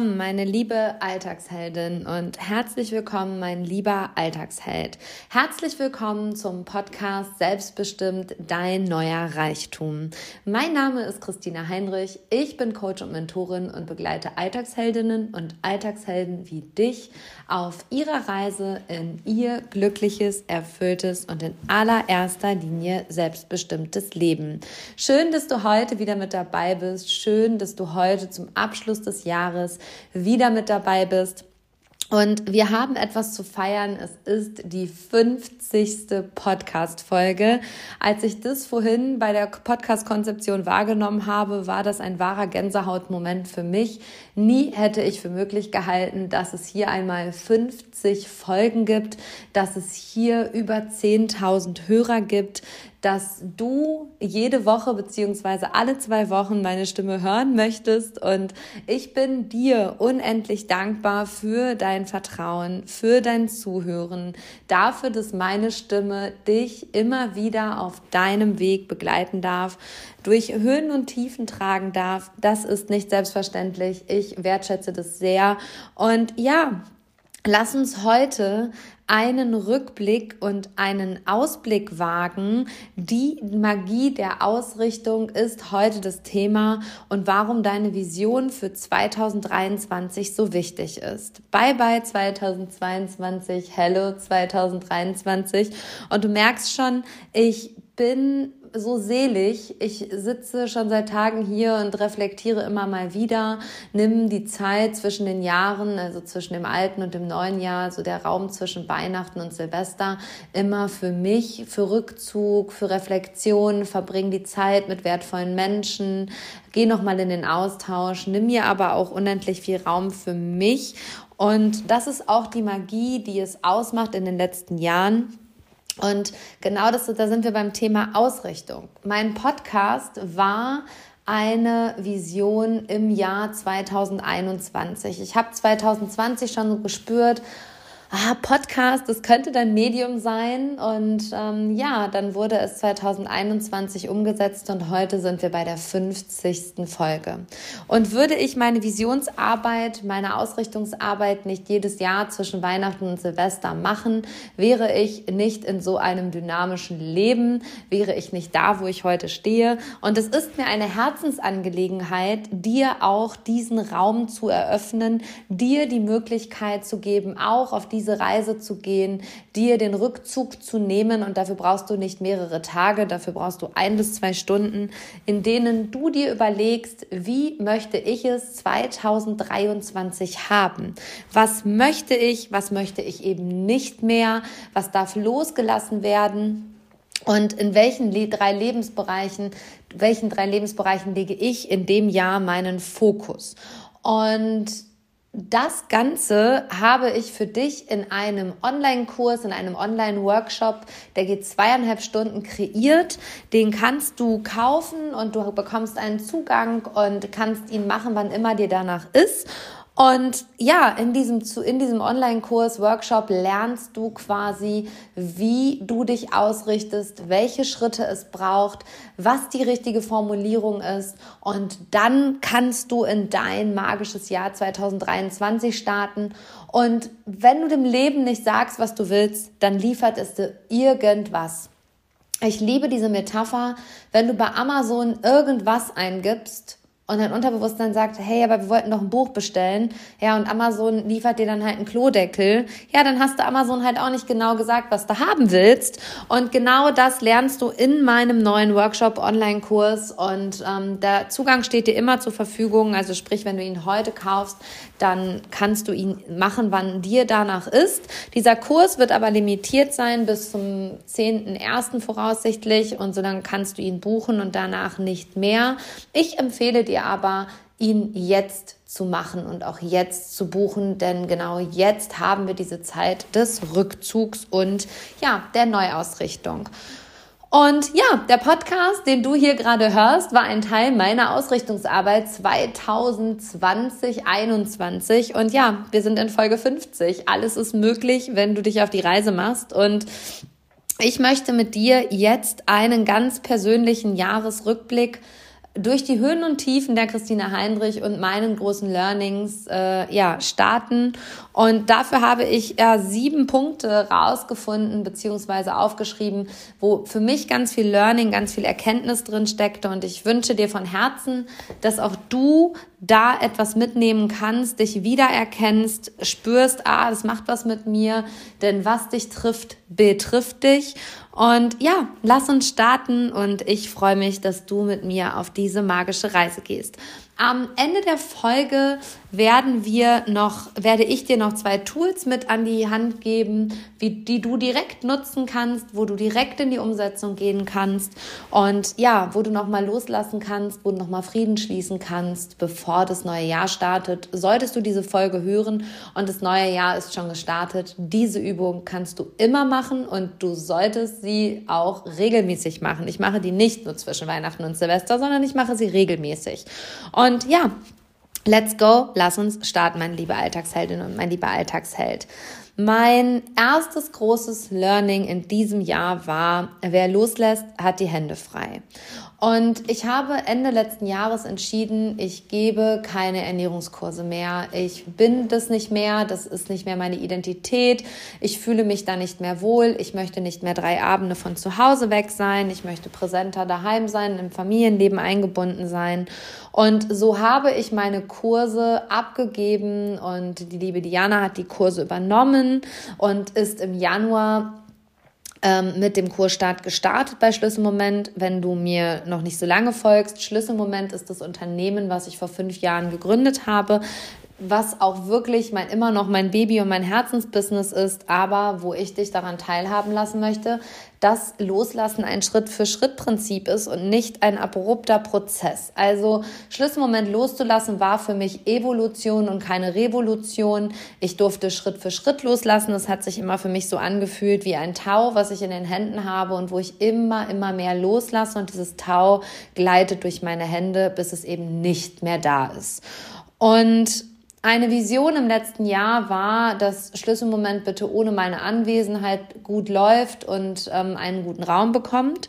willkommen, meine liebe Alltagsheldin und herzlich willkommen, mein lieber Alltagsheld. Herzlich willkommen zum Podcast Selbstbestimmt dein neuer Reichtum. Mein Name ist Christina Heinrich. Ich bin Coach und Mentorin und begleite Alltagsheldinnen und Alltagshelden wie dich auf ihrer Reise in ihr glückliches, erfülltes und in allererster Linie selbstbestimmtes Leben. Schön, dass du heute wieder mit dabei bist. Schön, dass du heute zum Abschluss des Jahres wieder mit dabei bist. Und wir haben etwas zu feiern. Es ist die 50. Podcast-Folge. Als ich das vorhin bei der Podcast-Konzeption wahrgenommen habe, war das ein wahrer Gänsehautmoment für mich. Nie hätte ich für möglich gehalten, dass es hier einmal 50 Folgen gibt, dass es hier über 10.000 Hörer gibt, dass du jede Woche beziehungsweise alle zwei Wochen meine Stimme hören möchtest. Und ich bin dir unendlich dankbar für dein Vertrauen, für dein Zuhören, dafür, dass meine Stimme dich immer wieder auf deinem Weg begleiten darf, durch Höhen und Tiefen tragen darf. Das ist nicht selbstverständlich. Ich wertschätze das sehr. Und ja, Lass uns heute einen Rückblick und einen Ausblick wagen. Die Magie der Ausrichtung ist heute das Thema und warum deine Vision für 2023 so wichtig ist. Bye bye 2022, hello 2023 und du merkst schon, ich bin so selig. Ich sitze schon seit Tagen hier und reflektiere immer mal wieder, nimm die Zeit zwischen den Jahren, also zwischen dem alten und dem neuen Jahr, so der Raum zwischen Weihnachten und Silvester, immer für mich, für Rückzug, für Reflexion, verbring die Zeit mit wertvollen Menschen, geh nochmal in den Austausch, nimm mir aber auch unendlich viel Raum für mich. Und das ist auch die Magie, die es ausmacht in den letzten Jahren und genau das, da sind wir beim Thema Ausrichtung. Mein Podcast war eine Vision im Jahr 2021. Ich habe 2020 schon gespürt, ah, Podcast, das könnte dein Medium sein. Und ähm, ja, dann wurde es 2021 umgesetzt und heute sind wir bei der 50. Folge. Und würde ich meine Visionsarbeit, meine Ausrichtungsarbeit nicht jedes Jahr zwischen Weihnachten und Silvester machen, wäre ich nicht in so einem dynamischen Leben, wäre ich nicht da, wo ich heute stehe. Und es ist mir eine Herzensangelegenheit, dir auch diesen Raum zu eröffnen, dir die Möglichkeit zu geben, auch auf die diese Reise zu gehen, dir den Rückzug zu nehmen und dafür brauchst du nicht mehrere Tage, dafür brauchst du ein bis zwei Stunden, in denen du dir überlegst, wie möchte ich es 2023 haben? Was möchte ich, was möchte ich eben nicht mehr, was darf losgelassen werden? Und in welchen drei Lebensbereichen, welchen drei Lebensbereichen lege ich in dem Jahr meinen Fokus? Und das Ganze habe ich für dich in einem Online-Kurs, in einem Online-Workshop, der geht zweieinhalb Stunden kreiert. Den kannst du kaufen und du bekommst einen Zugang und kannst ihn machen, wann immer dir danach ist. Und ja, in diesem, in diesem Online-Kurs, Workshop lernst du quasi, wie du dich ausrichtest, welche Schritte es braucht, was die richtige Formulierung ist. Und dann kannst du in dein magisches Jahr 2023 starten. Und wenn du dem Leben nicht sagst, was du willst, dann liefert es dir irgendwas. Ich liebe diese Metapher, wenn du bei Amazon irgendwas eingibst, und dein Unterbewusstsein sagt, hey, aber wir wollten doch ein Buch bestellen, ja, und Amazon liefert dir dann halt einen Klodeckel, ja, dann hast du Amazon halt auch nicht genau gesagt, was du haben willst. Und genau das lernst du in meinem neuen Workshop Online-Kurs und ähm, der Zugang steht dir immer zur Verfügung. Also sprich, wenn du ihn heute kaufst, dann kannst du ihn machen, wann dir danach ist. Dieser Kurs wird aber limitiert sein bis zum 10.01. voraussichtlich und so dann kannst du ihn buchen und danach nicht mehr. Ich empfehle dir aber, ihn jetzt zu machen und auch jetzt zu buchen, denn genau jetzt haben wir diese Zeit des Rückzugs und ja, der Neuausrichtung. Und ja, der Podcast, den du hier gerade hörst, war ein Teil meiner Ausrichtungsarbeit 2020-21. Und ja, wir sind in Folge 50. Alles ist möglich, wenn du dich auf die Reise machst. Und ich möchte mit dir jetzt einen ganz persönlichen Jahresrückblick durch die Höhen und Tiefen der Christina Heinrich und meinen großen Learnings äh, ja starten. Und dafür habe ich ja sieben Punkte rausgefunden beziehungsweise aufgeschrieben, wo für mich ganz viel Learning, ganz viel Erkenntnis drin steckte. Und ich wünsche dir von Herzen, dass auch du da etwas mitnehmen kannst, dich wiedererkennst, spürst, ah, das macht was mit mir, denn was dich trifft, betrifft dich. Und ja, lass uns starten und ich freue mich, dass du mit mir auf diese magische Reise gehst. Am Ende der Folge werden wir noch, werde ich dir noch zwei Tools mit an die Hand geben, wie, die du direkt nutzen kannst, wo du direkt in die Umsetzung gehen kannst und ja, wo du nochmal loslassen kannst, wo du nochmal Frieden schließen kannst, bevor das neue Jahr startet. Solltest du diese Folge hören und das neue Jahr ist schon gestartet, diese Übung kannst du immer machen und du solltest sie auch regelmäßig machen. Ich mache die nicht nur zwischen Weihnachten und Silvester, sondern ich mache sie regelmäßig. Und ja, Let's go, lass uns starten, meine liebe Alltagsheldin und mein lieber Alltagsheld. Mein erstes großes Learning in diesem Jahr war, wer loslässt, hat die Hände frei. Und ich habe Ende letzten Jahres entschieden, ich gebe keine Ernährungskurse mehr. Ich bin das nicht mehr, das ist nicht mehr meine Identität. Ich fühle mich da nicht mehr wohl. Ich möchte nicht mehr drei Abende von zu Hause weg sein. Ich möchte präsenter daheim sein, im Familienleben eingebunden sein. Und so habe ich meine Kurse abgegeben und die liebe Diana hat die Kurse übernommen und ist im Januar mit dem Kursstart gestartet bei Schlüsselmoment. Wenn du mir noch nicht so lange folgst, Schlüsselmoment ist das Unternehmen, was ich vor fünf Jahren gegründet habe was auch wirklich mein immer noch mein Baby und mein Herzensbusiness ist, aber wo ich dich daran teilhaben lassen möchte, dass Loslassen ein Schritt-für-Schritt-Prinzip ist und nicht ein abrupter Prozess. Also Schlüsselmoment loszulassen war für mich Evolution und keine Revolution. Ich durfte Schritt für Schritt loslassen. Das hat sich immer für mich so angefühlt wie ein Tau, was ich in den Händen habe und wo ich immer, immer mehr loslasse und dieses Tau gleitet durch meine Hände, bis es eben nicht mehr da ist. Und eine Vision im letzten Jahr war, dass Schlüsselmoment bitte ohne meine Anwesenheit gut läuft und ähm, einen guten Raum bekommt.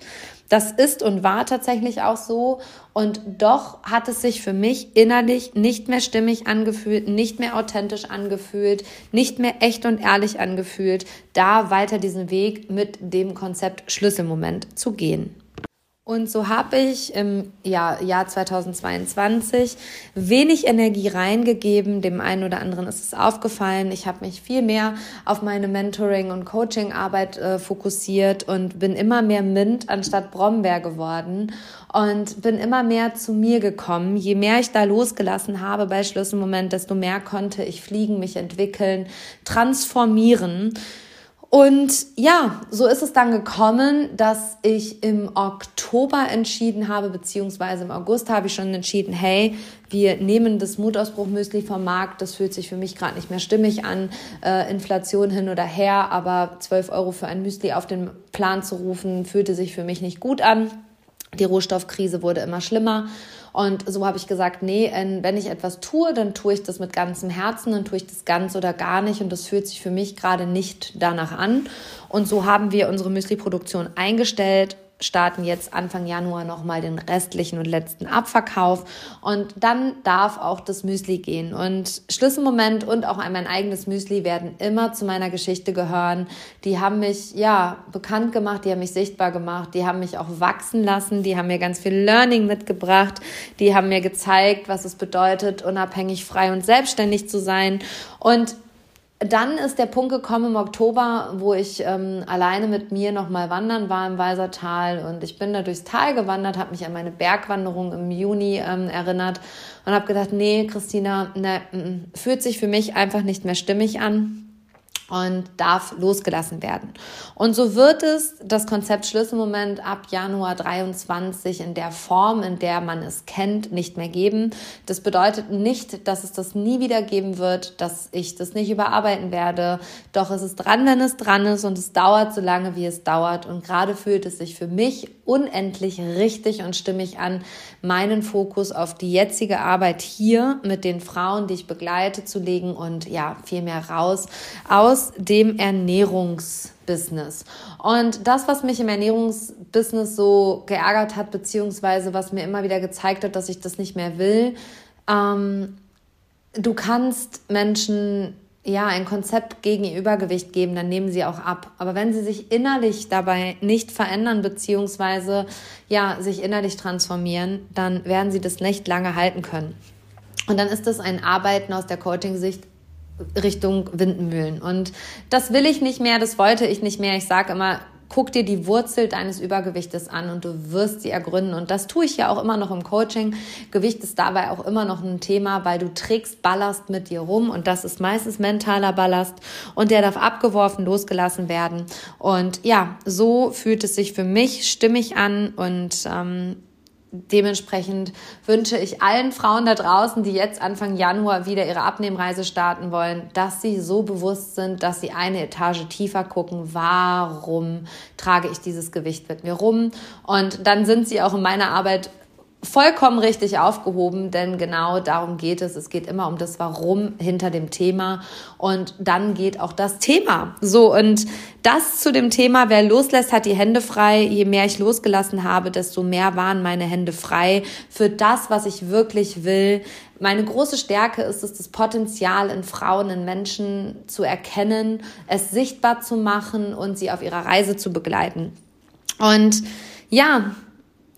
Das ist und war tatsächlich auch so. Und doch hat es sich für mich innerlich nicht mehr stimmig angefühlt, nicht mehr authentisch angefühlt, nicht mehr echt und ehrlich angefühlt, da weiter diesen Weg mit dem Konzept Schlüsselmoment zu gehen. Und so habe ich im Jahr, Jahr 2022 wenig Energie reingegeben. Dem einen oder anderen ist es aufgefallen. Ich habe mich viel mehr auf meine Mentoring- und Coaching-Arbeit äh, fokussiert und bin immer mehr Mint anstatt Brombeer geworden und bin immer mehr zu mir gekommen. Je mehr ich da losgelassen habe bei Schlüsselmoment, desto mehr konnte ich fliegen, mich entwickeln, transformieren. Und ja, so ist es dann gekommen, dass ich im Oktober entschieden habe, beziehungsweise im August habe ich schon entschieden, hey, wir nehmen das Mutausbruch-Müsli vom Markt. Das fühlt sich für mich gerade nicht mehr stimmig an. Äh, Inflation hin oder her, aber 12 Euro für ein Müsli auf den Plan zu rufen, fühlte sich für mich nicht gut an. Die Rohstoffkrise wurde immer schlimmer. Und so habe ich gesagt, nee, wenn ich etwas tue, dann tue ich das mit ganzem Herzen, dann tue ich das ganz oder gar nicht. Und das fühlt sich für mich gerade nicht danach an. Und so haben wir unsere Müsli-Produktion eingestellt starten jetzt Anfang Januar nochmal den restlichen und letzten Abverkauf und dann darf auch das Müsli gehen. Und Schlüsselmoment und auch mein eigenes Müsli werden immer zu meiner Geschichte gehören. Die haben mich, ja, bekannt gemacht, die haben mich sichtbar gemacht, die haben mich auch wachsen lassen, die haben mir ganz viel Learning mitgebracht, die haben mir gezeigt, was es bedeutet, unabhängig, frei und selbstständig zu sein. Und dann ist der Punkt gekommen im Oktober, wo ich ähm, alleine mit mir nochmal wandern war im Weisertal und ich bin da durchs Tal gewandert, habe mich an meine Bergwanderung im Juni ähm, erinnert und habe gedacht, nee, Christina, ne, fühlt sich für mich einfach nicht mehr stimmig an und darf losgelassen werden. Und so wird es das Konzept Schlüsselmoment ab Januar 23 in der Form, in der man es kennt, nicht mehr geben. Das bedeutet nicht, dass es das nie wieder geben wird, dass ich das nicht überarbeiten werde. Doch es ist dran, wenn es dran ist und es dauert so lange, wie es dauert. Und gerade fühlt es sich für mich unendlich richtig und stimmig an, meinen Fokus auf die jetzige Arbeit hier mit den Frauen, die ich begleite, zu legen und ja, viel mehr raus aus dem Ernährungs Ernährungsbusiness. Und das, was mich im Ernährungsbusiness so geärgert hat, beziehungsweise was mir immer wieder gezeigt hat, dass ich das nicht mehr will, ähm, du kannst Menschen ja ein Konzept gegen ihr Übergewicht geben, dann nehmen sie auch ab. Aber wenn sie sich innerlich dabei nicht verändern beziehungsweise ja sich innerlich transformieren, dann werden sie das nicht lange halten können. Und dann ist das ein Arbeiten aus der Coaching-Sicht Richtung Windmühlen. Und das will ich nicht mehr, das wollte ich nicht mehr. Ich sage immer, guck dir die Wurzel deines Übergewichtes an und du wirst sie ergründen. Und das tue ich ja auch immer noch im Coaching. Gewicht ist dabei auch immer noch ein Thema, weil du trägst Ballast mit dir rum und das ist meistens mentaler Ballast und der darf abgeworfen, losgelassen werden. Und ja, so fühlt es sich für mich stimmig an und ähm, Dementsprechend wünsche ich allen Frauen da draußen, die jetzt Anfang Januar wieder ihre Abnehmreise starten wollen, dass sie so bewusst sind, dass sie eine Etage tiefer gucken, warum trage ich dieses Gewicht mit mir rum. Und dann sind sie auch in meiner Arbeit vollkommen richtig aufgehoben, denn genau darum geht es. Es geht immer um das Warum hinter dem Thema und dann geht auch das Thema. So und das zu dem Thema, wer loslässt, hat die Hände frei. Je mehr ich losgelassen habe, desto mehr waren meine Hände frei für das, was ich wirklich will. Meine große Stärke ist es, das Potenzial in Frauen, in Menschen zu erkennen, es sichtbar zu machen und sie auf ihrer Reise zu begleiten. Und ja,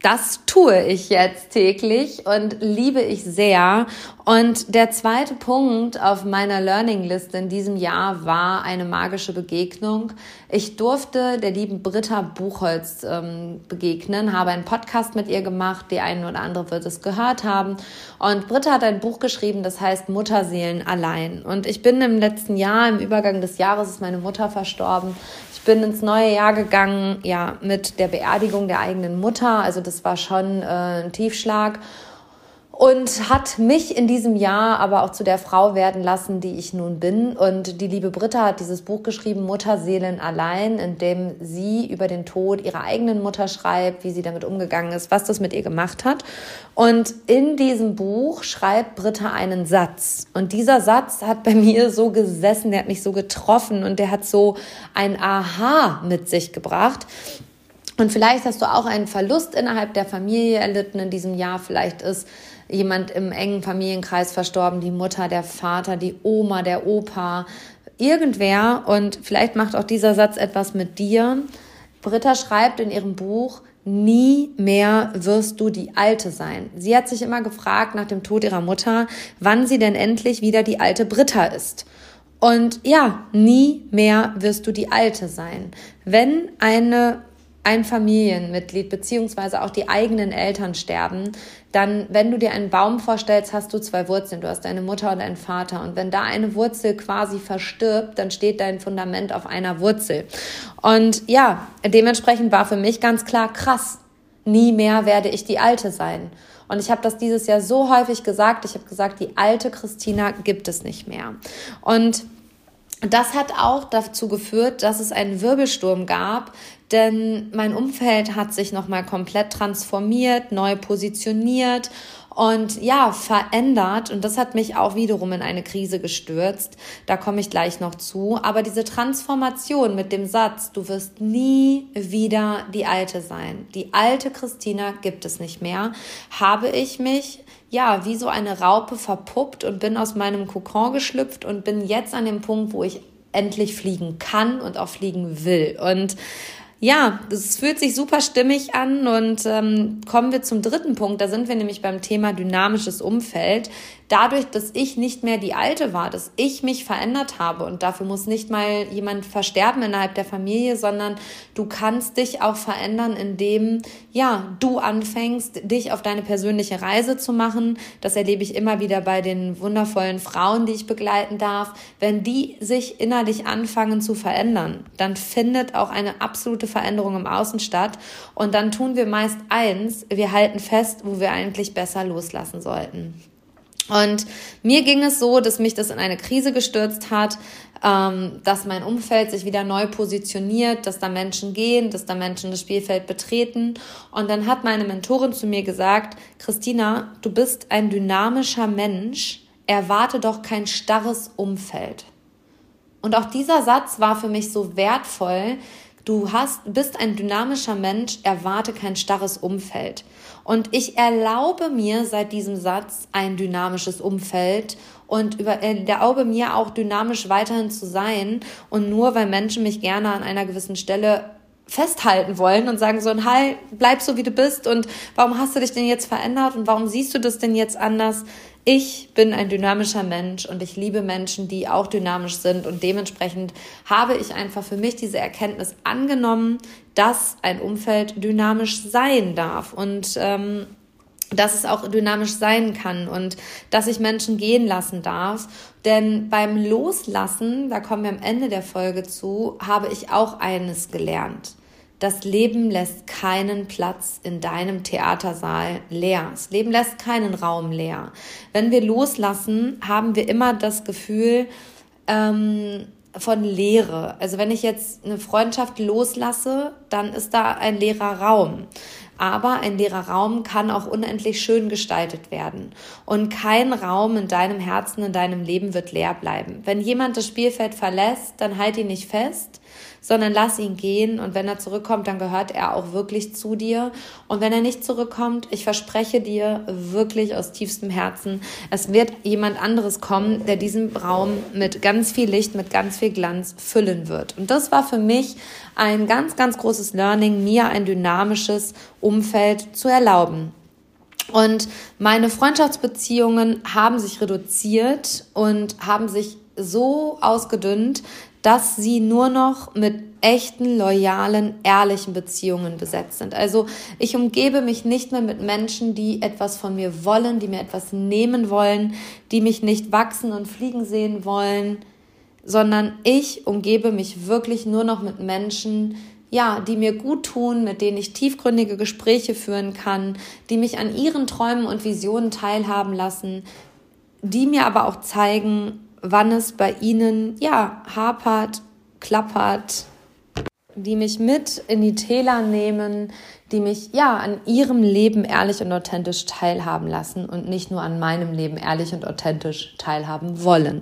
das tue ich jetzt täglich und liebe ich sehr. Und der zweite Punkt auf meiner Learning-Liste in diesem Jahr war eine magische Begegnung. Ich durfte der lieben Britta Buchholz ähm, begegnen, habe einen Podcast mit ihr gemacht. Die einen oder andere wird es gehört haben. Und Britta hat ein Buch geschrieben, das heißt Mutterseelen allein. Und ich bin im letzten Jahr, im Übergang des Jahres, ist meine Mutter verstorben bin ins neue Jahr gegangen, ja, mit der Beerdigung der eigenen Mutter. Also das war schon äh, ein Tiefschlag und hat mich in diesem Jahr aber auch zu der Frau werden lassen, die ich nun bin. Und die liebe Britta hat dieses Buch geschrieben, Mutterseelen allein, in dem sie über den Tod ihrer eigenen Mutter schreibt, wie sie damit umgegangen ist, was das mit ihr gemacht hat. Und in diesem Buch schreibt Britta einen Satz. Und dieser Satz hat bei mir so gesessen, der hat mich so getroffen und der hat so ein Aha mit sich gebracht. Und vielleicht hast du auch einen Verlust innerhalb der Familie erlitten in diesem Jahr. Vielleicht ist jemand im engen Familienkreis verstorben, die Mutter, der Vater, die Oma, der Opa, irgendwer. Und vielleicht macht auch dieser Satz etwas mit dir. Britta schreibt in ihrem Buch, nie mehr wirst du die Alte sein. Sie hat sich immer gefragt nach dem Tod ihrer Mutter, wann sie denn endlich wieder die alte Britta ist. Und ja, nie mehr wirst du die Alte sein. Wenn eine ein Familienmitglied beziehungsweise auch die eigenen Eltern sterben, dann, wenn du dir einen Baum vorstellst, hast du zwei Wurzeln. Du hast deine Mutter und deinen Vater. Und wenn da eine Wurzel quasi verstirbt, dann steht dein Fundament auf einer Wurzel. Und ja, dementsprechend war für mich ganz klar, krass, nie mehr werde ich die Alte sein. Und ich habe das dieses Jahr so häufig gesagt. Ich habe gesagt, die alte Christina gibt es nicht mehr. Und das hat auch dazu geführt, dass es einen Wirbelsturm gab, denn mein Umfeld hat sich nochmal komplett transformiert, neu positioniert und ja, verändert. Und das hat mich auch wiederum in eine Krise gestürzt. Da komme ich gleich noch zu. Aber diese Transformation mit dem Satz, du wirst nie wieder die Alte sein. Die alte Christina gibt es nicht mehr. Habe ich mich ja, wie so eine Raupe verpuppt und bin aus meinem Kokon geschlüpft und bin jetzt an dem Punkt, wo ich endlich fliegen kann und auch fliegen will. Und ja, es fühlt sich super stimmig an und ähm, kommen wir zum dritten Punkt. Da sind wir nämlich beim Thema dynamisches Umfeld dadurch, dass ich nicht mehr die Alte war, dass ich mich verändert habe und dafür muss nicht mal jemand versterben innerhalb der Familie, sondern du kannst dich auch verändern, indem ja, du anfängst, dich auf deine persönliche Reise zu machen. Das erlebe ich immer wieder bei den wundervollen Frauen, die ich begleiten darf. Wenn die sich innerlich anfangen zu verändern, dann findet auch eine absolute Veränderung im Außen statt und dann tun wir meist eins, wir halten fest, wo wir eigentlich besser loslassen sollten. Und mir ging es so, dass mich das in eine Krise gestürzt hat, ähm, dass mein Umfeld sich wieder neu positioniert, dass da Menschen gehen, dass da Menschen das Spielfeld betreten. Und dann hat meine Mentorin zu mir gesagt, Christina, du bist ein dynamischer Mensch, erwarte doch kein starres Umfeld. Und auch dieser Satz war für mich so wertvoll. Du hast, bist ein dynamischer Mensch, erwarte kein starres Umfeld. Und ich erlaube mir seit diesem Satz ein dynamisches Umfeld und über, äh, erlaube mir auch dynamisch weiterhin zu sein. Und nur weil Menschen mich gerne an einer gewissen Stelle festhalten wollen und sagen so, Hi, bleib so wie du bist und warum hast du dich denn jetzt verändert und warum siehst du das denn jetzt anders? Ich bin ein dynamischer Mensch und ich liebe Menschen, die auch dynamisch sind und dementsprechend habe ich einfach für mich diese Erkenntnis angenommen, dass ein Umfeld dynamisch sein darf und ähm, dass es auch dynamisch sein kann und dass ich Menschen gehen lassen darf. Denn beim Loslassen, da kommen wir am Ende der Folge zu, habe ich auch eines gelernt. Das Leben lässt keinen Platz in deinem Theatersaal leer. Das Leben lässt keinen Raum leer. Wenn wir loslassen, haben wir immer das Gefühl ähm, von Leere. Also wenn ich jetzt eine Freundschaft loslasse, dann ist da ein leerer Raum. Aber ein leerer Raum kann auch unendlich schön gestaltet werden. Und kein Raum in deinem Herzen, in deinem Leben wird leer bleiben. Wenn jemand das Spielfeld verlässt, dann halt ihn nicht fest, sondern lass ihn gehen und wenn er zurückkommt, dann gehört er auch wirklich zu dir. Und wenn er nicht zurückkommt, ich verspreche dir wirklich aus tiefstem Herzen, es wird jemand anderes kommen, der diesen Raum mit ganz viel Licht, mit ganz viel Glanz füllen wird. Und das war für mich ein ganz, ganz großes Learning, mir ein dynamisches Umfeld zu erlauben. Und meine Freundschaftsbeziehungen haben sich reduziert und haben sich so ausgedünnt, dass sie nur noch mit echten, loyalen, ehrlichen Beziehungen besetzt sind. Also ich umgebe mich nicht mehr mit Menschen, die etwas von mir wollen, die mir etwas nehmen wollen, die mich nicht wachsen und fliegen sehen wollen, sondern ich umgebe mich wirklich nur noch mit Menschen, ja, die mir gut tun, mit denen ich tiefgründige Gespräche führen kann, die mich an ihren Träumen und Visionen teilhaben lassen, die mir aber auch zeigen, wann es bei ihnen, ja, hapert, klappert, die mich mit in die Täler nehmen, die mich ja an ihrem Leben ehrlich und authentisch teilhaben lassen und nicht nur an meinem Leben ehrlich und authentisch teilhaben wollen.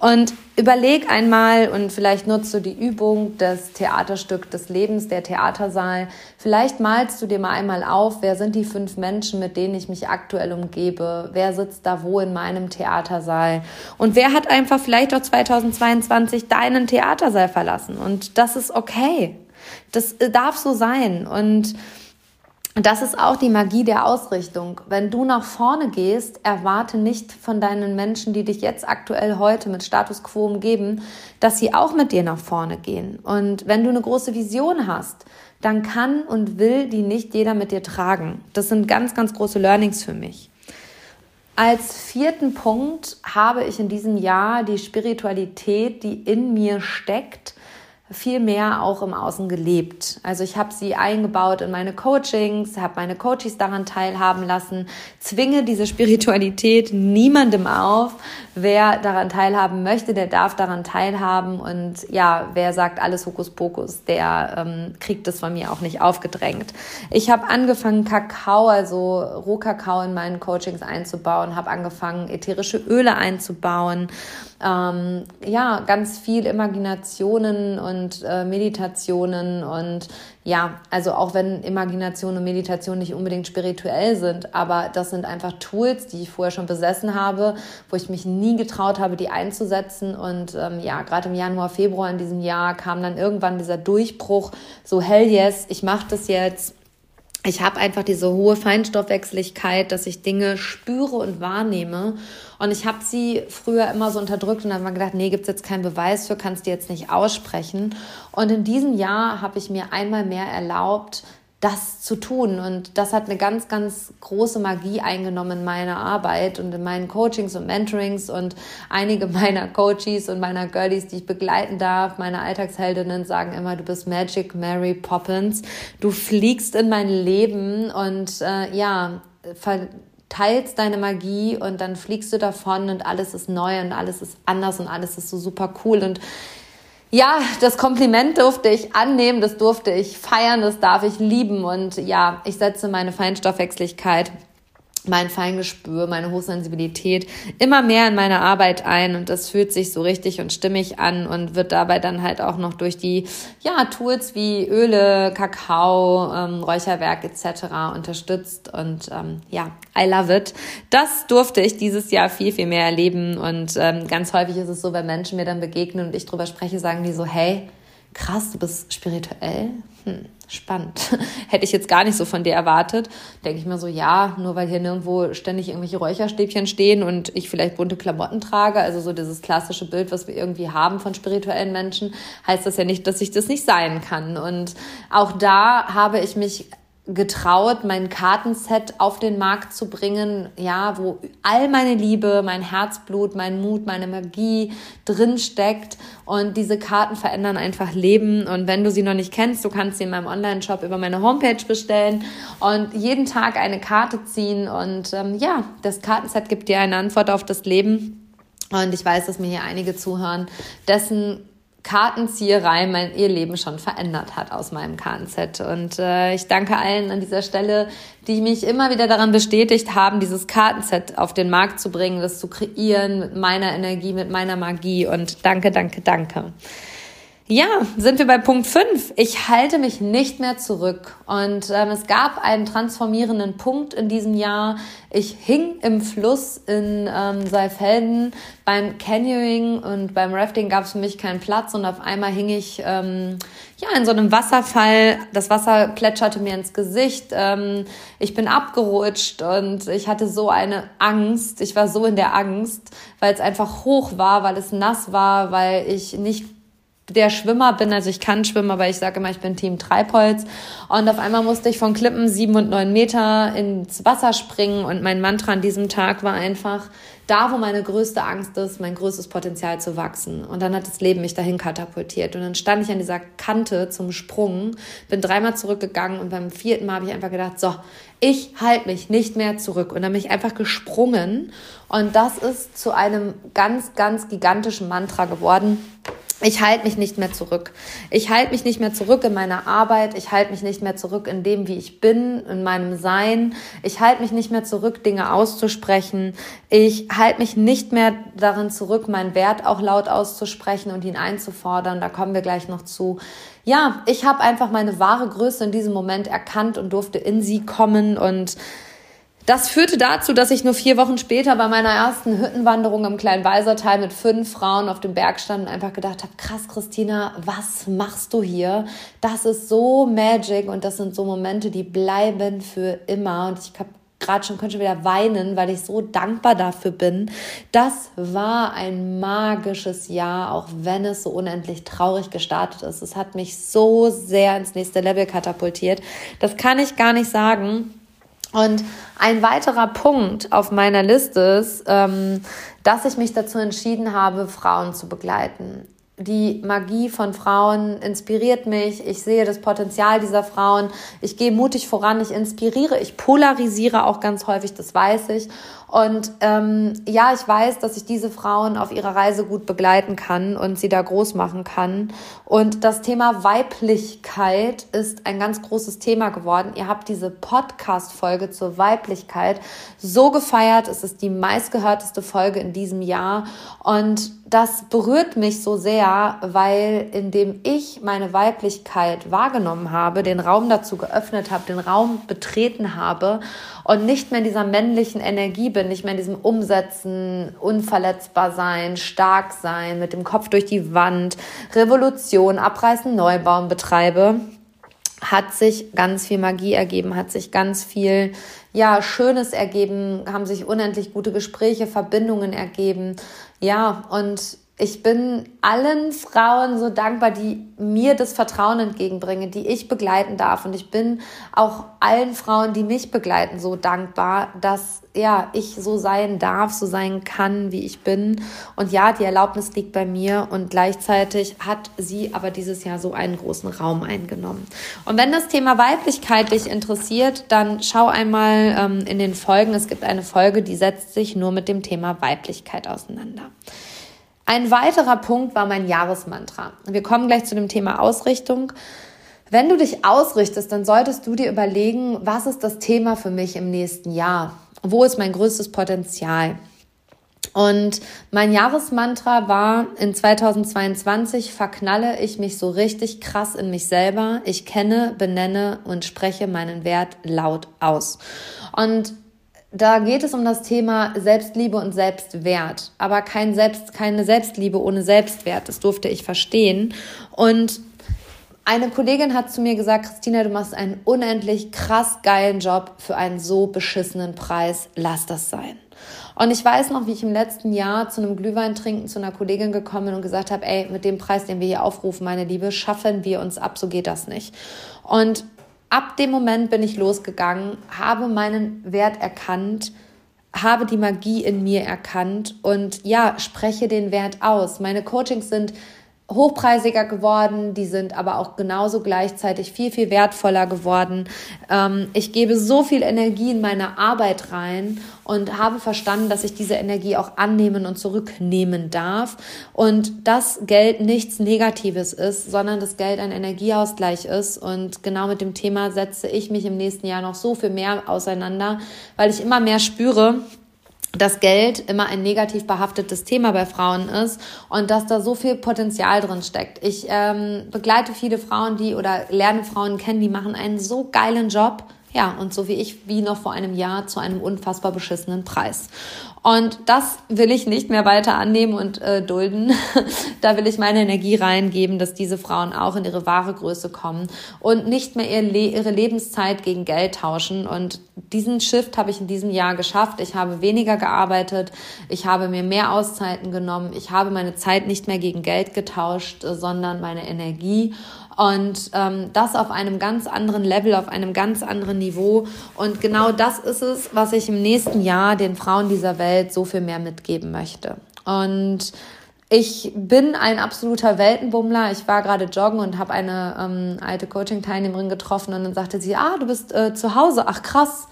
Und überleg einmal und vielleicht nutzt du die Übung des Theaterstück des Lebens, der Theatersaal. Vielleicht malst du dir mal einmal auf, wer sind die fünf Menschen, mit denen ich mich aktuell umgebe? Wer sitzt da wo in meinem Theatersaal? Und wer hat einfach vielleicht auch 2022 deinen Theatersaal verlassen? Und das ist okay. Das darf so sein. Und und das ist auch die Magie der Ausrichtung. Wenn du nach vorne gehst, erwarte nicht von deinen Menschen, die dich jetzt aktuell heute mit Status quo umgeben, dass sie auch mit dir nach vorne gehen. Und wenn du eine große Vision hast, dann kann und will die nicht jeder mit dir tragen. Das sind ganz, ganz große Learnings für mich. Als vierten Punkt habe ich in diesem Jahr die Spiritualität, die in mir steckt, viel mehr auch im Außen gelebt. Also ich habe sie eingebaut in meine Coachings, habe meine Coaches daran teilhaben lassen, zwinge diese Spiritualität niemandem auf. Wer daran teilhaben möchte, der darf daran teilhaben und ja, wer sagt alles Hokuspokus, der ähm, kriegt es von mir auch nicht aufgedrängt. Ich habe angefangen Kakao, also Rohkakao in meinen Coachings einzubauen, habe angefangen ätherische Öle einzubauen ähm, ja, ganz viel Imaginationen und äh, Meditationen und ja, also auch wenn Imagination und Meditation nicht unbedingt spirituell sind, aber das sind einfach Tools, die ich vorher schon besessen habe, wo ich mich nie getraut habe, die einzusetzen. Und ähm, ja, gerade im Januar, Februar in diesem Jahr kam dann irgendwann dieser Durchbruch, so hell yes, ich mache das jetzt ich habe einfach diese hohe Feinstoffwechseligkeit, dass ich Dinge spüre und wahrnehme. Und ich habe sie früher immer so unterdrückt und dann habe gedacht, nee, gibt's jetzt keinen Beweis für, kannst du jetzt nicht aussprechen. Und in diesem Jahr habe ich mir einmal mehr erlaubt, das zu tun. Und das hat eine ganz, ganz große Magie eingenommen in meiner Arbeit und in meinen Coachings und Mentorings und einige meiner Coaches und meiner Girlies, die ich begleiten darf, meine Alltagsheldinnen sagen immer, du bist Magic Mary Poppins. Du fliegst in mein Leben und äh, ja, teilst deine Magie und dann fliegst du davon und alles ist neu und alles ist anders und alles ist so super cool und ja, das Kompliment durfte ich annehmen, das durfte ich feiern, das darf ich lieben. Und ja, ich setze meine Feinstoffwechslichkeit mein Feingespür, meine Hochsensibilität immer mehr in meine Arbeit ein und das fühlt sich so richtig und stimmig an und wird dabei dann halt auch noch durch die ja, Tools wie Öle, Kakao, ähm, Räucherwerk etc. unterstützt und ähm, ja, I love it. Das durfte ich dieses Jahr viel, viel mehr erleben und ähm, ganz häufig ist es so, wenn Menschen mir dann begegnen und ich drüber spreche, sagen die so, hey, krass, du bist spirituell? Hm, spannend. Hätte ich jetzt gar nicht so von dir erwartet. Denke ich mir so, ja, nur weil hier nirgendwo ständig irgendwelche Räucherstäbchen stehen und ich vielleicht bunte Klamotten trage, also so dieses klassische Bild, was wir irgendwie haben von spirituellen Menschen, heißt das ja nicht, dass ich das nicht sein kann. Und auch da habe ich mich getraut, mein Kartenset auf den Markt zu bringen, ja, wo all meine Liebe, mein Herzblut, mein Mut, meine Magie drin steckt. Und diese Karten verändern einfach Leben. Und wenn du sie noch nicht kennst, du kannst sie in meinem Online-Shop über meine Homepage bestellen und jeden Tag eine Karte ziehen. Und ähm, ja, das Kartenset gibt dir eine Antwort auf das Leben. Und ich weiß, dass mir hier einige zuhören, dessen Kartenzieherei mein ihr Leben schon verändert hat aus meinem Kartenset. Und äh, ich danke allen an dieser Stelle, die mich immer wieder daran bestätigt haben, dieses Kartenset auf den Markt zu bringen, das zu kreieren mit meiner Energie, mit meiner Magie. Und danke, danke, danke. Ja, sind wir bei Punkt 5. Ich halte mich nicht mehr zurück. Und ähm, es gab einen transformierenden Punkt in diesem Jahr. Ich hing im Fluss in ähm, Seifelden beim Canyoning und beim Rafting gab es für mich keinen Platz und auf einmal hing ich ähm, ja in so einem Wasserfall. Das Wasser plätscherte mir ins Gesicht. Ähm, ich bin abgerutscht und ich hatte so eine Angst. Ich war so in der Angst, weil es einfach hoch war, weil es nass war, weil ich nicht der Schwimmer bin, also ich kann schwimmen, aber ich sage immer, ich bin Team Treibholz. Und auf einmal musste ich von Klippen sieben und neun Meter ins Wasser springen und mein Mantra an diesem Tag war einfach, da wo meine größte Angst ist, mein größtes Potenzial zu wachsen. Und dann hat das Leben mich dahin katapultiert. Und dann stand ich an dieser Kante zum Sprung, bin dreimal zurückgegangen und beim vierten Mal habe ich einfach gedacht, so, ich halte mich nicht mehr zurück. Und dann bin ich einfach gesprungen. Und das ist zu einem ganz, ganz gigantischen Mantra geworden ich halte mich nicht mehr zurück. Ich halte mich nicht mehr zurück in meiner Arbeit. Ich halte mich nicht mehr zurück in dem, wie ich bin, in meinem Sein. Ich halte mich nicht mehr zurück, Dinge auszusprechen. Ich halte mich nicht mehr darin zurück, meinen Wert auch laut auszusprechen und ihn einzufordern. Da kommen wir gleich noch zu. Ja, ich habe einfach meine wahre Größe in diesem Moment erkannt und durfte in sie kommen und das führte dazu, dass ich nur vier Wochen später bei meiner ersten Hüttenwanderung im kleinen Weisertal mit fünf Frauen auf dem Berg stand und einfach gedacht habe, krass, Christina, was machst du hier? Das ist so magic und das sind so Momente, die bleiben für immer. Und ich habe gerade schon, könnte schon wieder weinen, weil ich so dankbar dafür bin. Das war ein magisches Jahr, auch wenn es so unendlich traurig gestartet ist. Es hat mich so sehr ins nächste Level katapultiert. Das kann ich gar nicht sagen. Und ein weiterer Punkt auf meiner Liste ist, ähm, dass ich mich dazu entschieden habe, Frauen zu begleiten. Die Magie von Frauen inspiriert mich. Ich sehe das Potenzial dieser Frauen. Ich gehe mutig voran. Ich inspiriere. Ich polarisiere auch ganz häufig. Das weiß ich. Und ähm, ja, ich weiß, dass ich diese Frauen auf ihrer Reise gut begleiten kann und sie da groß machen kann. Und das Thema Weiblichkeit ist ein ganz großes Thema geworden. Ihr habt diese Podcast-Folge zur Weiblichkeit so gefeiert. Es ist die meistgehörteste Folge in diesem Jahr. Und das berührt mich so sehr, weil indem ich meine Weiblichkeit wahrgenommen habe, den Raum dazu geöffnet habe, den Raum betreten habe und nicht mehr in dieser männlichen Energie bin, nicht mehr in diesem Umsetzen, unverletzbar sein, stark sein, mit dem Kopf durch die Wand, Revolution, abreißen, Neubauen betreibe, hat sich ganz viel Magie ergeben, hat sich ganz viel ja, Schönes ergeben, haben sich unendlich gute Gespräche, Verbindungen ergeben. Ja, und ich bin allen Frauen so dankbar, die mir das Vertrauen entgegenbringen, die ich begleiten darf. Und ich bin auch allen Frauen, die mich begleiten, so dankbar, dass ja, ich so sein darf, so sein kann, wie ich bin. Und ja, die Erlaubnis liegt bei mir und gleichzeitig hat sie aber dieses Jahr so einen großen Raum eingenommen. Und wenn das Thema Weiblichkeit dich interessiert, dann schau einmal ähm, in den Folgen. Es gibt eine Folge, die setzt sich nur mit dem Thema Weiblichkeit auseinander. Ein weiterer Punkt war mein Jahresmantra. Wir kommen gleich zu dem Thema Ausrichtung. Wenn du dich ausrichtest, dann solltest du dir überlegen, was ist das Thema für mich im nächsten Jahr? wo ist mein größtes Potenzial? Und mein Jahresmantra war in 2022 verknalle ich mich so richtig krass in mich selber. Ich kenne, benenne und spreche meinen Wert laut aus. Und da geht es um das Thema Selbstliebe und Selbstwert, aber kein Selbst, keine Selbstliebe ohne Selbstwert. Das durfte ich verstehen. Und eine Kollegin hat zu mir gesagt, Christina, du machst einen unendlich krass geilen Job für einen so beschissenen Preis. Lass das sein. Und ich weiß noch, wie ich im letzten Jahr zu einem Glühwein trinken zu einer Kollegin gekommen bin und gesagt habe, ey, mit dem Preis, den wir hier aufrufen, meine Liebe, schaffen wir uns ab, so geht das nicht. Und ab dem Moment bin ich losgegangen, habe meinen Wert erkannt, habe die Magie in mir erkannt und ja, spreche den Wert aus. Meine Coachings sind hochpreisiger geworden, die sind aber auch genauso gleichzeitig viel, viel wertvoller geworden. Ähm, ich gebe so viel Energie in meine Arbeit rein und habe verstanden, dass ich diese Energie auch annehmen und zurücknehmen darf. Und dass Geld nichts Negatives ist, sondern das Geld ein Energieausgleich ist. Und genau mit dem Thema setze ich mich im nächsten Jahr noch so viel mehr auseinander, weil ich immer mehr spüre, dass Geld immer ein negativ behaftetes Thema bei Frauen ist und dass da so viel Potenzial drin steckt. Ich ähm, begleite viele Frauen, die oder lerne Frauen kennen, die machen einen so geilen Job. Ja, und so wie ich, wie noch vor einem Jahr zu einem unfassbar beschissenen Preis. Und das will ich nicht mehr weiter annehmen und äh, dulden. da will ich meine Energie reingeben, dass diese Frauen auch in ihre wahre Größe kommen und nicht mehr ihr Le ihre Lebenszeit gegen Geld tauschen. Und diesen Shift habe ich in diesem Jahr geschafft. Ich habe weniger gearbeitet, ich habe mir mehr Auszeiten genommen, ich habe meine Zeit nicht mehr gegen Geld getauscht, sondern meine Energie. Und ähm, das auf einem ganz anderen Level, auf einem ganz anderen Niveau. Und genau das ist es, was ich im nächsten Jahr den Frauen dieser Welt so viel mehr mitgeben möchte. Und ich bin ein absoluter Weltenbummler. Ich war gerade joggen und habe eine ähm, alte Coaching-Teilnehmerin getroffen und dann sagte sie, ah, du bist äh, zu Hause. Ach krass.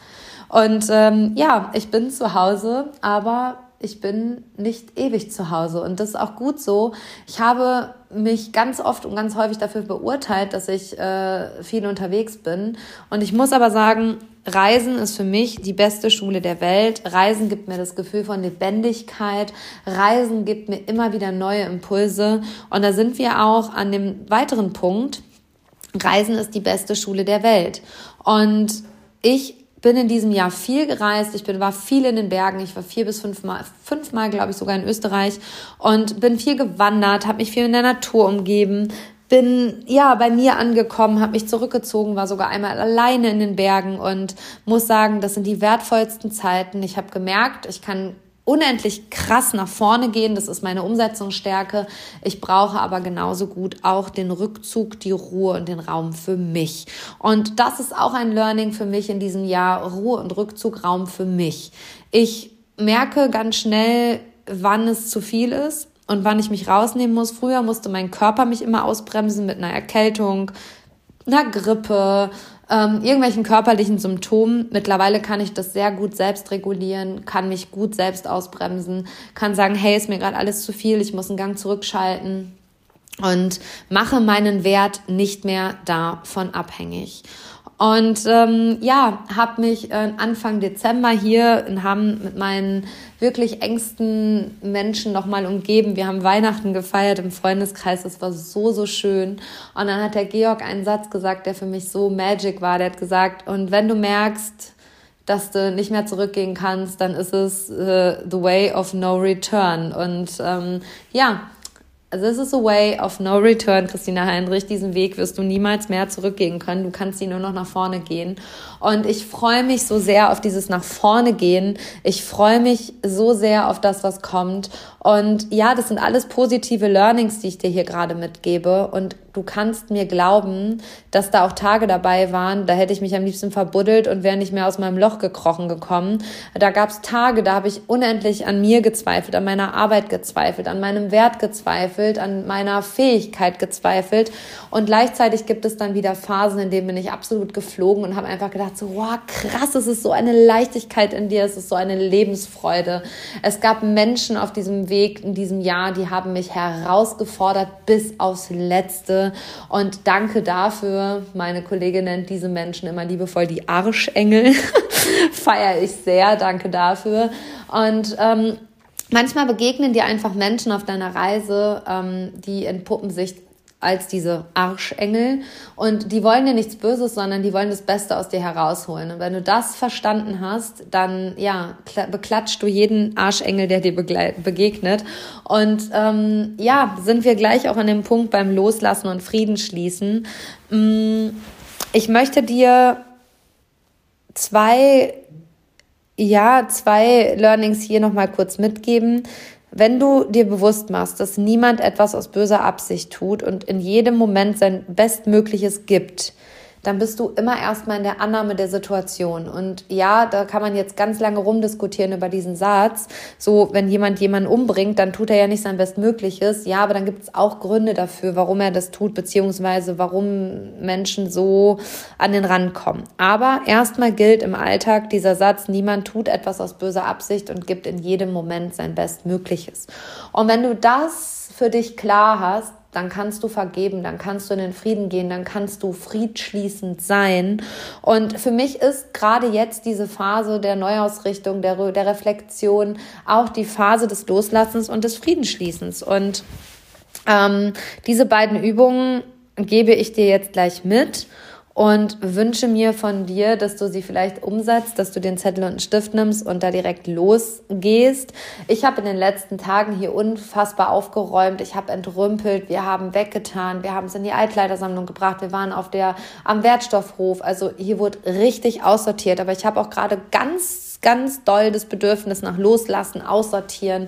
Und ähm, ja, ich bin zu Hause, aber ich bin nicht ewig zu Hause und das ist auch gut so. Ich habe mich ganz oft und ganz häufig dafür beurteilt, dass ich äh, viel unterwegs bin. Und ich muss aber sagen, Reisen ist für mich die beste Schule der Welt. Reisen gibt mir das Gefühl von Lebendigkeit. Reisen gibt mir immer wieder neue Impulse. Und da sind wir auch an dem weiteren Punkt. Reisen ist die beste Schule der Welt. Und ich bin in diesem Jahr viel gereist. Ich bin, war viel in den Bergen. Ich war vier bis fünfmal, fünfmal, glaube ich, sogar in Österreich und bin viel gewandert, habe mich viel in der Natur umgeben, bin ja bei mir angekommen, habe mich zurückgezogen, war sogar einmal alleine in den Bergen und muss sagen, das sind die wertvollsten Zeiten. Ich habe gemerkt, ich kann unendlich krass nach vorne gehen. Das ist meine Umsetzungsstärke. Ich brauche aber genauso gut auch den Rückzug, die Ruhe und den Raum für mich. Und das ist auch ein Learning für mich in diesem Jahr. Ruhe und Rückzug, Raum für mich. Ich merke ganz schnell, wann es zu viel ist und wann ich mich rausnehmen muss. Früher musste mein Körper mich immer ausbremsen mit einer Erkältung, einer Grippe, ähm, irgendwelchen körperlichen Symptomen. Mittlerweile kann ich das sehr gut selbst regulieren, kann mich gut selbst ausbremsen, kann sagen, hey, ist mir gerade alles zu viel, ich muss einen Gang zurückschalten und mache meinen Wert nicht mehr davon abhängig. Und ähm, ja, habe mich äh, Anfang Dezember hier in Hamm mit meinen wirklich engsten Menschen nochmal umgeben. Wir haben Weihnachten gefeiert im Freundeskreis. Das war so, so schön. Und dann hat der Georg einen Satz gesagt, der für mich so magic war. Der hat gesagt, und wenn du merkst, dass du nicht mehr zurückgehen kannst, dann ist es uh, the way of no return. Und ähm, ja, also es ist a way of no return, Christina Heinrich. Diesen Weg wirst du niemals mehr zurückgehen können. Du kannst ihn nur noch nach vorne gehen. Und ich freue mich so sehr auf dieses nach vorne gehen. Ich freue mich so sehr auf das, was kommt. Und ja, das sind alles positive Learnings, die ich dir hier gerade mitgebe. Und du kannst mir glauben, dass da auch Tage dabei waren, da hätte ich mich am liebsten verbuddelt und wäre nicht mehr aus meinem Loch gekrochen gekommen. Da gab es Tage, da habe ich unendlich an mir gezweifelt, an meiner Arbeit gezweifelt, an meinem Wert gezweifelt gezweifelt, an meiner Fähigkeit gezweifelt. Und gleichzeitig gibt es dann wieder Phasen, in denen bin ich absolut geflogen und habe einfach gedacht, so, wow, krass, es ist so eine Leichtigkeit in dir, es ist so eine Lebensfreude. Es gab Menschen auf diesem Weg in diesem Jahr, die haben mich herausgefordert bis aufs Letzte. Und danke dafür. Meine Kollegin nennt diese Menschen immer liebevoll die Arschengel. Feiere ich sehr, danke dafür. Und ähm, manchmal begegnen dir einfach Menschen auf deiner Reise, ähm, die entpuppen sich als diese Arschengel und die wollen dir nichts Böses, sondern die wollen das Beste aus dir herausholen. Und wenn du das verstanden hast, dann ja, beklatscht du jeden Arschengel, der dir begegnet. Und ähm, ja, sind wir gleich auch an dem Punkt beim Loslassen und Frieden schließen. Mm, ich möchte dir zwei ja, zwei Learnings hier nochmal kurz mitgeben. Wenn du dir bewusst machst, dass niemand etwas aus böser Absicht tut und in jedem Moment sein Bestmögliches gibt, dann bist du immer erstmal in der Annahme der Situation. Und ja, da kann man jetzt ganz lange rumdiskutieren über diesen Satz. So, wenn jemand jemanden umbringt, dann tut er ja nicht sein Bestmögliches. Ja, aber dann gibt es auch Gründe dafür, warum er das tut, beziehungsweise warum Menschen so an den Rand kommen. Aber erstmal gilt im Alltag dieser Satz, niemand tut etwas aus böser Absicht und gibt in jedem Moment sein Bestmögliches. Und wenn du das für dich klar hast, dann kannst du vergeben, dann kannst du in den Frieden gehen, dann kannst du friedschließend sein. Und für mich ist gerade jetzt diese Phase der Neuausrichtung, der, der Reflexion auch die Phase des Loslassens und des Friedensschließens. Und ähm, diese beiden Übungen gebe ich dir jetzt gleich mit und wünsche mir von dir, dass du sie vielleicht umsetzt, dass du den Zettel und einen Stift nimmst und da direkt losgehst. Ich habe in den letzten Tagen hier unfassbar aufgeräumt, ich habe entrümpelt, wir haben weggetan, wir haben es in die Altkleidersammlung gebracht, wir waren auf der am Wertstoffhof, also hier wurde richtig aussortiert, aber ich habe auch gerade ganz ganz doll das Bedürfnis nach Loslassen, Aussortieren,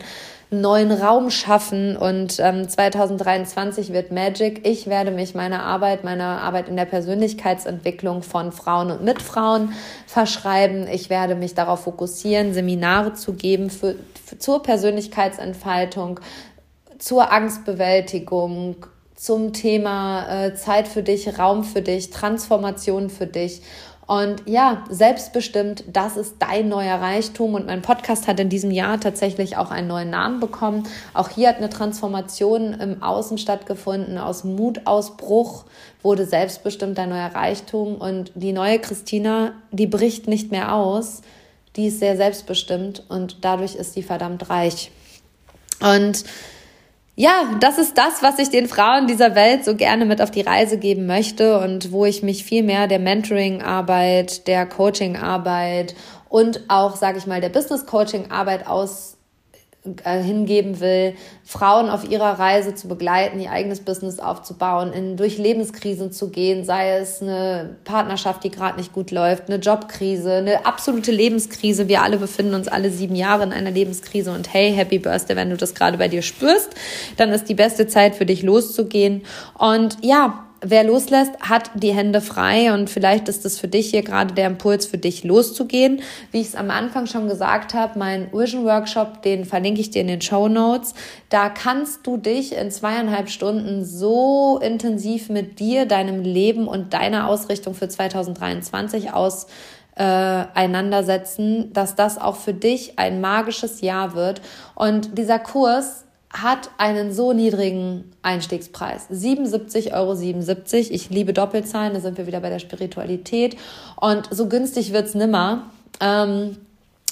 neuen Raum schaffen und ähm, 2023 wird Magic. Ich werde mich meiner Arbeit, meiner Arbeit in der Persönlichkeitsentwicklung von Frauen und mit Frauen verschreiben. Ich werde mich darauf fokussieren, Seminare zu geben für, für zur Persönlichkeitsentfaltung, zur Angstbewältigung, zum Thema äh, Zeit für dich, Raum für dich, Transformation für dich und ja, selbstbestimmt, das ist dein neuer Reichtum. Und mein Podcast hat in diesem Jahr tatsächlich auch einen neuen Namen bekommen. Auch hier hat eine Transformation im Außen stattgefunden. Aus Mutausbruch wurde selbstbestimmt dein neuer Reichtum. Und die neue Christina, die bricht nicht mehr aus. Die ist sehr selbstbestimmt und dadurch ist sie verdammt reich. Und ja, das ist das, was ich den Frauen dieser Welt so gerne mit auf die Reise geben möchte und wo ich mich viel mehr der Mentoring-Arbeit, der Coaching-Arbeit und auch, sage ich mal, der Business-Coaching-Arbeit aus hingeben will, Frauen auf ihrer Reise zu begleiten, ihr eigenes Business aufzubauen, in, durch Lebenskrisen zu gehen, sei es eine Partnerschaft, die gerade nicht gut läuft, eine Jobkrise, eine absolute Lebenskrise. Wir alle befinden uns alle sieben Jahre in einer Lebenskrise und hey, Happy Birthday, wenn du das gerade bei dir spürst, dann ist die beste Zeit für dich loszugehen. Und ja, wer loslässt, hat die Hände frei und vielleicht ist es für dich hier gerade der Impuls, für dich loszugehen. Wie ich es am Anfang schon gesagt habe, mein Vision Workshop, den verlinke ich dir in den Show Notes. Da kannst du dich in zweieinhalb Stunden so intensiv mit dir, deinem Leben und deiner Ausrichtung für 2023 aus äh, einandersetzen, dass das auch für dich ein magisches Jahr wird. Und dieser Kurs hat einen so niedrigen Einstiegspreis. 77,77 Euro. Ich liebe Doppelzahlen, da sind wir wieder bei der Spiritualität. Und so günstig wird's nimmer. Ähm,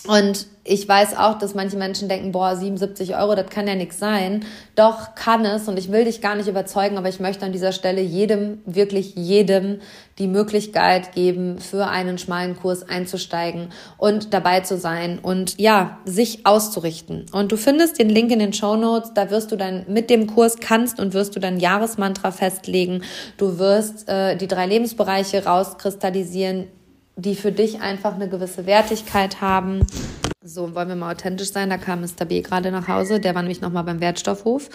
und ich weiß auch, dass manche Menschen denken, boah, 77 Euro, das kann ja nichts sein. Doch kann es und ich will dich gar nicht überzeugen, aber ich möchte an dieser Stelle jedem, wirklich jedem die Möglichkeit geben, für einen schmalen Kurs einzusteigen und dabei zu sein und ja, sich auszurichten. Und du findest den Link in den Show Notes, da wirst du dann mit dem Kurs kannst und wirst du dein Jahresmantra festlegen. Du wirst äh, die drei Lebensbereiche rauskristallisieren, die für dich einfach eine gewisse Wertigkeit haben. So, wollen wir mal authentisch sein? Da kam Mr. B gerade nach Hause. Der war nämlich nochmal beim Wertstoffhof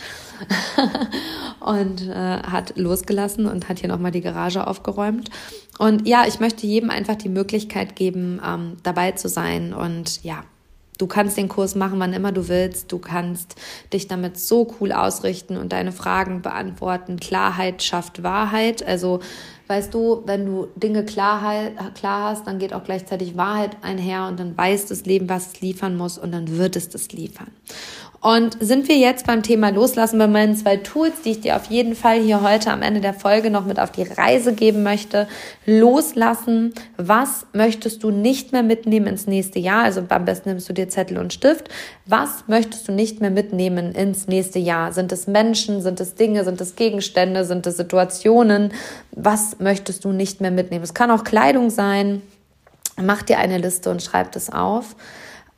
und äh, hat losgelassen und hat hier nochmal die Garage aufgeräumt. Und ja, ich möchte jedem einfach die Möglichkeit geben, ähm, dabei zu sein und ja, Du kannst den Kurs machen, wann immer du willst. Du kannst dich damit so cool ausrichten und deine Fragen beantworten. Klarheit schafft Wahrheit. Also, weißt du, wenn du Dinge klar, klar hast, dann geht auch gleichzeitig Wahrheit einher und dann weiß das Leben, was es liefern muss und dann wird es das liefern. Und sind wir jetzt beim Thema Loslassen bei meinen zwei Tools, die ich dir auf jeden Fall hier heute am Ende der Folge noch mit auf die Reise geben möchte. Loslassen. Was möchtest du nicht mehr mitnehmen ins nächste Jahr? Also am besten nimmst du dir Zettel und Stift. Was möchtest du nicht mehr mitnehmen ins nächste Jahr? Sind es Menschen? Sind es Dinge? Sind es Gegenstände? Sind es Situationen? Was möchtest du nicht mehr mitnehmen? Es kann auch Kleidung sein. Mach dir eine Liste und schreib das auf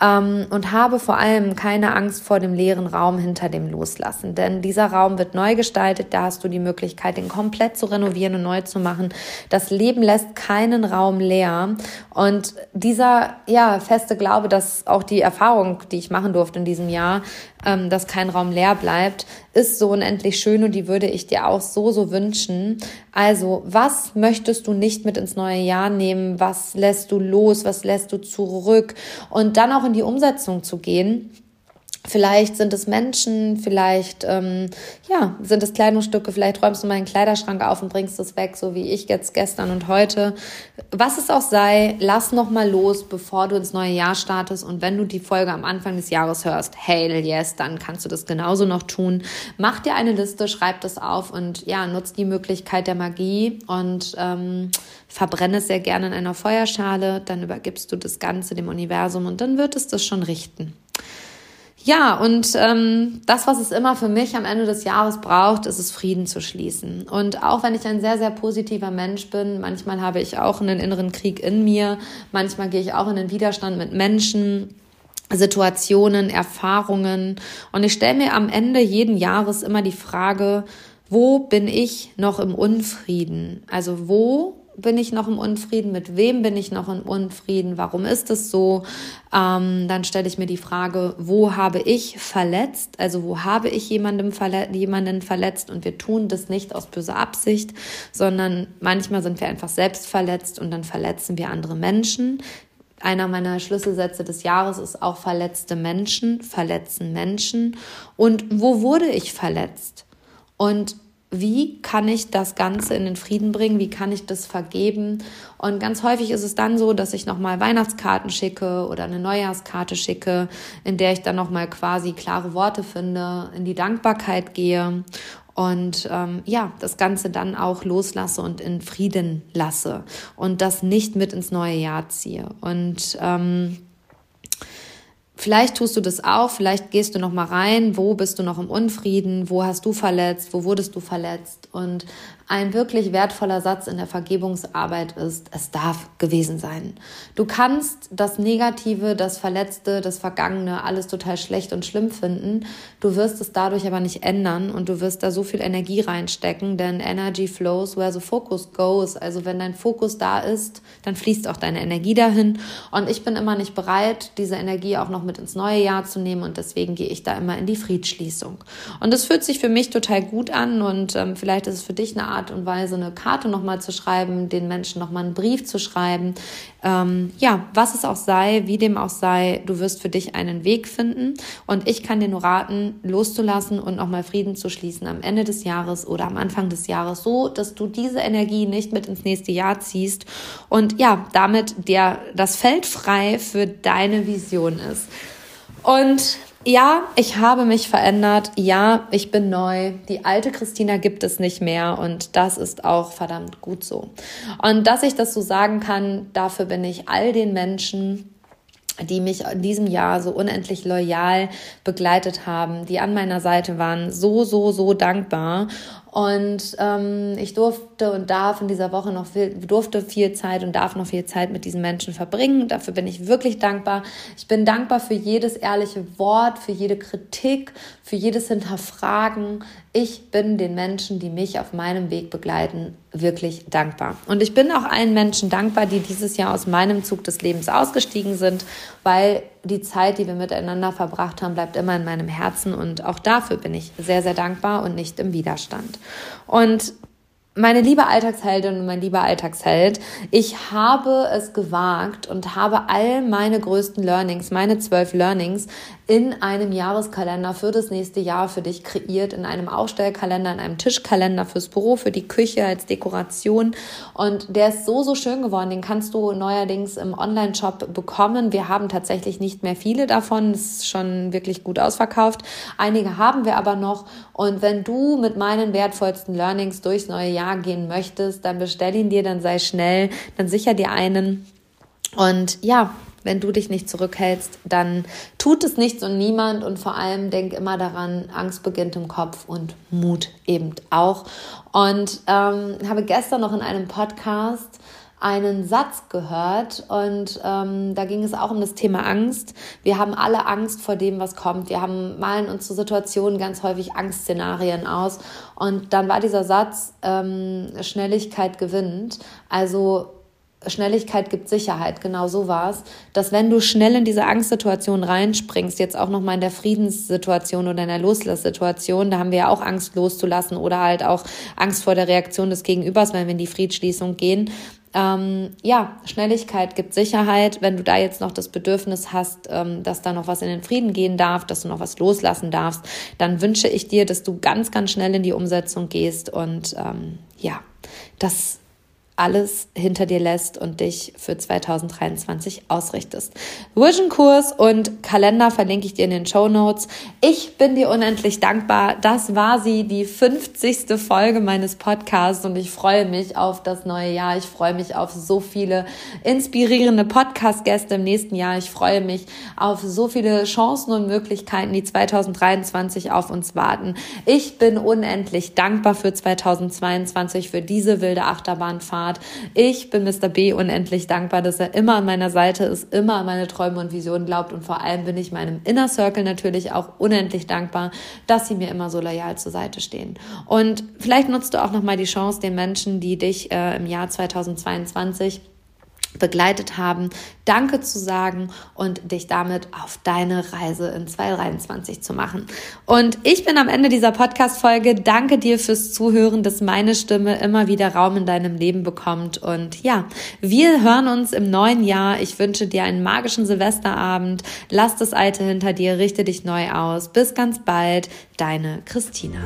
ähm, und habe vor allem keine Angst vor dem leeren Raum hinter dem Loslassen. Denn dieser Raum wird neu gestaltet, da hast du die Möglichkeit, den komplett zu renovieren und neu zu machen. Das Leben lässt keinen Raum leer. Und dieser ja, feste Glaube, dass auch die Erfahrung, die ich machen durfte in diesem Jahr, ähm, dass kein Raum leer bleibt, ist so unendlich schön und die würde ich dir auch so, so wünschen. Also, was möchtest du nicht mit ins neue Jahr nehmen? Was lässt du los? Was lässt du zurück? Und dann auch in die Umsetzung zu gehen Vielleicht sind es Menschen, vielleicht ähm, ja, sind es Kleidungsstücke, vielleicht räumst du mal einen Kleiderschrank auf und bringst es weg, so wie ich jetzt gestern und heute. Was es auch sei, lass noch mal los, bevor du ins neue Jahr startest. Und wenn du die Folge am Anfang des Jahres hörst, hey, yes, dann kannst du das genauso noch tun. Mach dir eine Liste, schreib das auf und ja, nutz die Möglichkeit der Magie und ähm, verbrenne es sehr gerne in einer Feuerschale. Dann übergibst du das Ganze dem Universum und dann wird es das schon richten. Ja, und ähm, das, was es immer für mich am Ende des Jahres braucht, ist es, Frieden zu schließen. Und auch wenn ich ein sehr, sehr positiver Mensch bin, manchmal habe ich auch einen inneren Krieg in mir, manchmal gehe ich auch in den Widerstand mit Menschen, Situationen, Erfahrungen. Und ich stelle mir am Ende jeden Jahres immer die Frage, wo bin ich noch im Unfrieden? Also wo bin ich noch im Unfrieden? Mit wem bin ich noch im Unfrieden? Warum ist es so? Ähm, dann stelle ich mir die Frage, wo habe ich verletzt? Also wo habe ich jemandem verle jemanden verletzt? Und wir tun das nicht aus böser Absicht, sondern manchmal sind wir einfach selbst verletzt und dann verletzen wir andere Menschen. Einer meiner Schlüsselsätze des Jahres ist auch verletzte Menschen, verletzen Menschen. Und wo wurde ich verletzt? Und wie kann ich das Ganze in den Frieden bringen, wie kann ich das vergeben. Und ganz häufig ist es dann so, dass ich nochmal Weihnachtskarten schicke oder eine Neujahrskarte schicke, in der ich dann nochmal quasi klare Worte finde, in die Dankbarkeit gehe und ähm, ja, das Ganze dann auch loslasse und in Frieden lasse und das nicht mit ins neue Jahr ziehe. Und ähm, Vielleicht tust du das auch, vielleicht gehst du noch mal rein, wo bist du noch im Unfrieden, wo hast du verletzt, wo wurdest du verletzt? Und ein wirklich wertvoller Satz in der Vergebungsarbeit ist, es darf gewesen sein. Du kannst das Negative, das Verletzte, das Vergangene, alles total schlecht und schlimm finden. Du wirst es dadurch aber nicht ändern und du wirst da so viel Energie reinstecken, denn Energy flows where the focus goes. Also wenn dein Fokus da ist, dann fließt auch deine Energie dahin. Und ich bin immer nicht bereit, diese Energie auch noch mit ins neue Jahr zu nehmen und deswegen gehe ich da immer in die Friedschließung. Und es fühlt sich für mich total gut an und ähm, vielleicht ist es für dich eine Art Art und Weise eine Karte nochmal zu schreiben, den Menschen nochmal einen Brief zu schreiben. Ähm, ja, was es auch sei, wie dem auch sei, du wirst für dich einen Weg finden. Und ich kann dir nur raten, loszulassen und nochmal Frieden zu schließen am Ende des Jahres oder am Anfang des Jahres, so dass du diese Energie nicht mit ins nächste Jahr ziehst und ja, damit der, das Feld frei für deine Vision ist. Und ja, ich habe mich verändert. Ja, ich bin neu. Die alte Christina gibt es nicht mehr und das ist auch verdammt gut so. Und dass ich das so sagen kann, dafür bin ich all den Menschen, die mich in diesem Jahr so unendlich loyal begleitet haben, die an meiner Seite waren, so, so, so dankbar. Und ähm, ich durfte und darf in dieser Woche noch viel, durfte viel Zeit und darf noch viel Zeit mit diesen Menschen verbringen. Dafür bin ich wirklich dankbar. Ich bin dankbar für jedes ehrliche Wort, für jede Kritik, für jedes Hinterfragen. Ich bin den Menschen, die mich auf meinem Weg begleiten, wirklich dankbar. Und ich bin auch allen Menschen dankbar, die dieses Jahr aus meinem Zug des Lebens ausgestiegen sind, weil die Zeit, die wir miteinander verbracht haben, bleibt immer in meinem Herzen. Und auch dafür bin ich sehr, sehr dankbar und nicht im Widerstand. Und meine liebe Alltagsheldin und mein lieber Alltagsheld, ich habe es gewagt und habe all meine größten Learnings, meine zwölf Learnings in einem Jahreskalender für das nächste Jahr für dich kreiert, in einem Aufstellkalender, in einem Tischkalender fürs Büro, für die Küche als Dekoration. Und der ist so, so schön geworden. Den kannst du neuerdings im Online-Shop bekommen. Wir haben tatsächlich nicht mehr viele davon. Es ist schon wirklich gut ausverkauft. Einige haben wir aber noch. Und wenn du mit meinen wertvollsten Learnings durchs neue Jahr gehen möchtest, dann bestell ihn dir, dann sei schnell, dann sicher dir einen. Und ja, wenn du dich nicht zurückhältst, dann tut es nichts und niemand und vor allem denk immer daran, Angst beginnt im Kopf und Mut eben auch. Und ähm, habe gestern noch in einem Podcast einen Satz gehört und ähm, da ging es auch um das Thema Angst. Wir haben alle Angst vor dem, was kommt. Wir haben malen uns zu Situationen ganz häufig Angstszenarien aus und dann war dieser Satz ähm, Schnelligkeit gewinnt. Also Schnelligkeit gibt Sicherheit, genau so war es, dass wenn du schnell in diese Angstsituation reinspringst, jetzt auch nochmal in der Friedenssituation oder in der Loslasssituation, da haben wir ja auch Angst loszulassen oder halt auch Angst vor der Reaktion des Gegenübers, wenn wir in die Friedschließung gehen. Ähm, ja, Schnelligkeit gibt Sicherheit. Wenn du da jetzt noch das Bedürfnis hast, ähm, dass da noch was in den Frieden gehen darf, dass du noch was loslassen darfst, dann wünsche ich dir, dass du ganz, ganz schnell in die Umsetzung gehst und ähm, ja, das alles hinter dir lässt und dich für 2023 ausrichtest. Vision-Kurs und Kalender verlinke ich dir in den Show Notes. Ich bin dir unendlich dankbar. Das war sie, die 50. Folge meines Podcasts und ich freue mich auf das neue Jahr. Ich freue mich auf so viele inspirierende Podcast-Gäste im nächsten Jahr. Ich freue mich auf so viele Chancen und Möglichkeiten, die 2023 auf uns warten. Ich bin unendlich dankbar für 2022, für diese wilde Achterbahnfahrt hat. Ich bin Mr. B unendlich dankbar, dass er immer an meiner Seite ist, immer an meine Träume und Visionen glaubt und vor allem bin ich meinem Inner Circle natürlich auch unendlich dankbar, dass sie mir immer so loyal zur Seite stehen. Und vielleicht nutzt du auch nochmal die Chance, den Menschen, die dich äh, im Jahr 2022 begleitet haben, Danke zu sagen und dich damit auf deine Reise in 2023 zu machen. Und ich bin am Ende dieser Podcast-Folge. Danke dir fürs Zuhören, dass meine Stimme immer wieder Raum in deinem Leben bekommt. Und ja, wir hören uns im neuen Jahr. Ich wünsche dir einen magischen Silvesterabend. Lass das Alte hinter dir, richte dich neu aus. Bis ganz bald, deine Christina.